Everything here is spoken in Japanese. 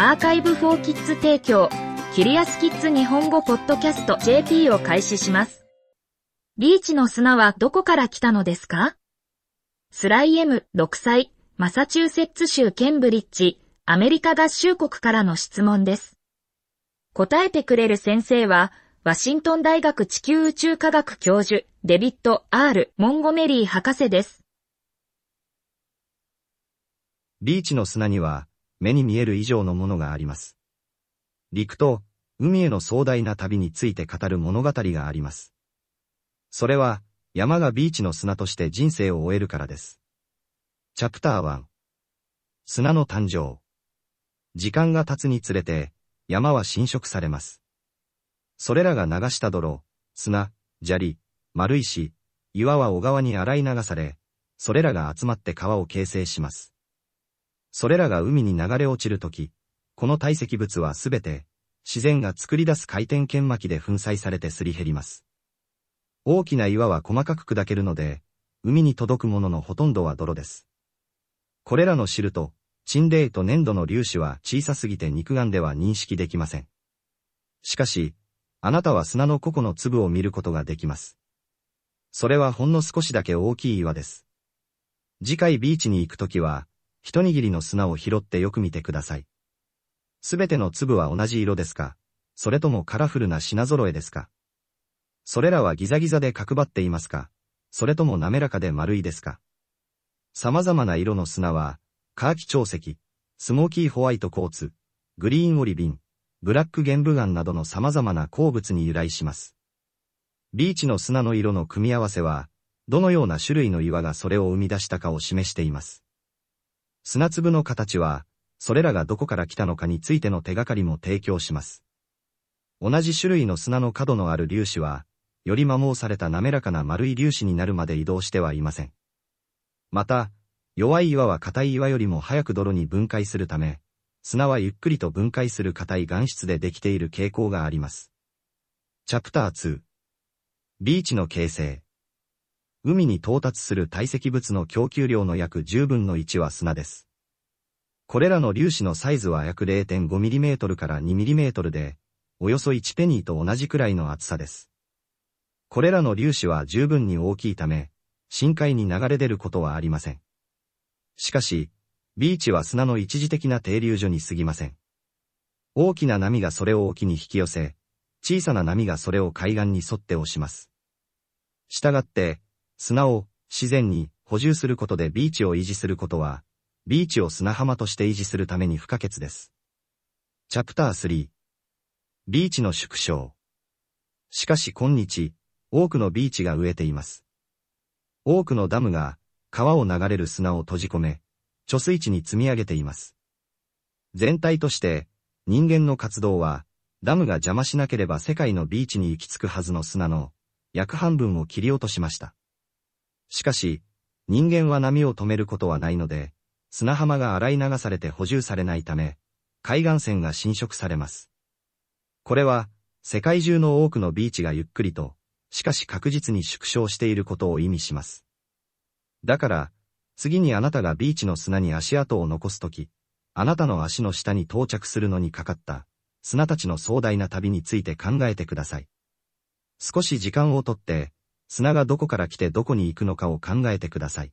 アーカイブフォーキッズ提供、キリアスキッズ日本語ポッドキャスト。JP を開始します。ビーチの砂はどこから来たのですか？スライ M6 歳、マサチューセッツ州ケンブリッジ、アメリカ合衆国からの質問です。答えてくれる先生は、ワシントン大学地球宇宙科学教授、デビッド・ R・ モンゴメリー博士です。ビーチの砂には、目に見える以上のものがあります。陸と海への壮大な旅について語る物語があります。それは、山がビーチの砂として人生を終えるからです。チャプター1砂の誕生時間が経つにつれて、山は侵食されます。それらが流した泥、砂、砂利、丸石、岩は小川に洗い流され、それらが集まって川を形成します。それらが海に流れ落ちるとき、この堆積物はすべて、自然が作り出す回転剣巻で粉砕されてすり減ります。大きな岩は細かく砕けるので、海に届くもののほとんどは泥です。これらの汁と、沈霊と粘土の粒子は小さすぎて肉眼では認識できません。しかし、あなたは砂の個々の粒を見ることができます。それはほんの少しだけ大きい岩です。次回ビーチに行くときは、一握りの砂を拾ってよく見てください。すべての粒は同じ色ですか？それともカラフルな品揃えですか？それらはギザギザで角張っていますか？それとも滑らかで丸いですか？様々な色の砂は、カーキ潮石、スモーキーホワイトコーツ、グリーンオリビン、ブラック玄武岩などの様々な鉱物に由来します。ビーチの砂の色の組み合わせは、どのような種類の岩がそれを生み出したかを示しています。砂粒の形は、それらがどこから来たのかについての手がかりも提供します。同じ種類の砂の角のある粒子は、より摩耗された滑らかな丸い粒子になるまで移動してはいません。また、弱い岩は硬い岩よりも早く泥に分解するため、砂はゆっくりと分解する硬い岩質でできている傾向があります。チャプター2ビーチの形成海に到達する堆積物の供給量の約10分の1は砂です。これらの粒子のサイズは約 0.5mm から 2mm で、およそ1ペニーと同じくらいの厚さです。これらの粒子は十分に大きいため、深海に流れ出ることはありません。しかし、ビーチは砂の一時的な停留所に過ぎません。大きな波がそれを沖に引き寄せ、小さな波がそれを海岸に沿って押します。したがって、砂を自然に補充することでビーチを維持することは、ビーチを砂浜として維持するために不可欠です。チャプター3ビーチの縮小しかし今日、多くのビーチが植えています。多くのダムが川を流れる砂を閉じ込め、貯水池に積み上げています。全体として、人間の活動は、ダムが邪魔しなければ世界のビーチに行き着くはずの砂の、約半分を切り落としました。しかし、人間は波を止めることはないので、砂浜が洗い流されて補充されないため、海岸線が侵食されます。これは、世界中の多くのビーチがゆっくりと、しかし確実に縮小していることを意味します。だから、次にあなたがビーチの砂に足跡を残すとき、あなたの足の下に到着するのにかかった砂たちの壮大な旅について考えてください。少し時間をとって、砂がどこから来てどこに行くのかを考えてください。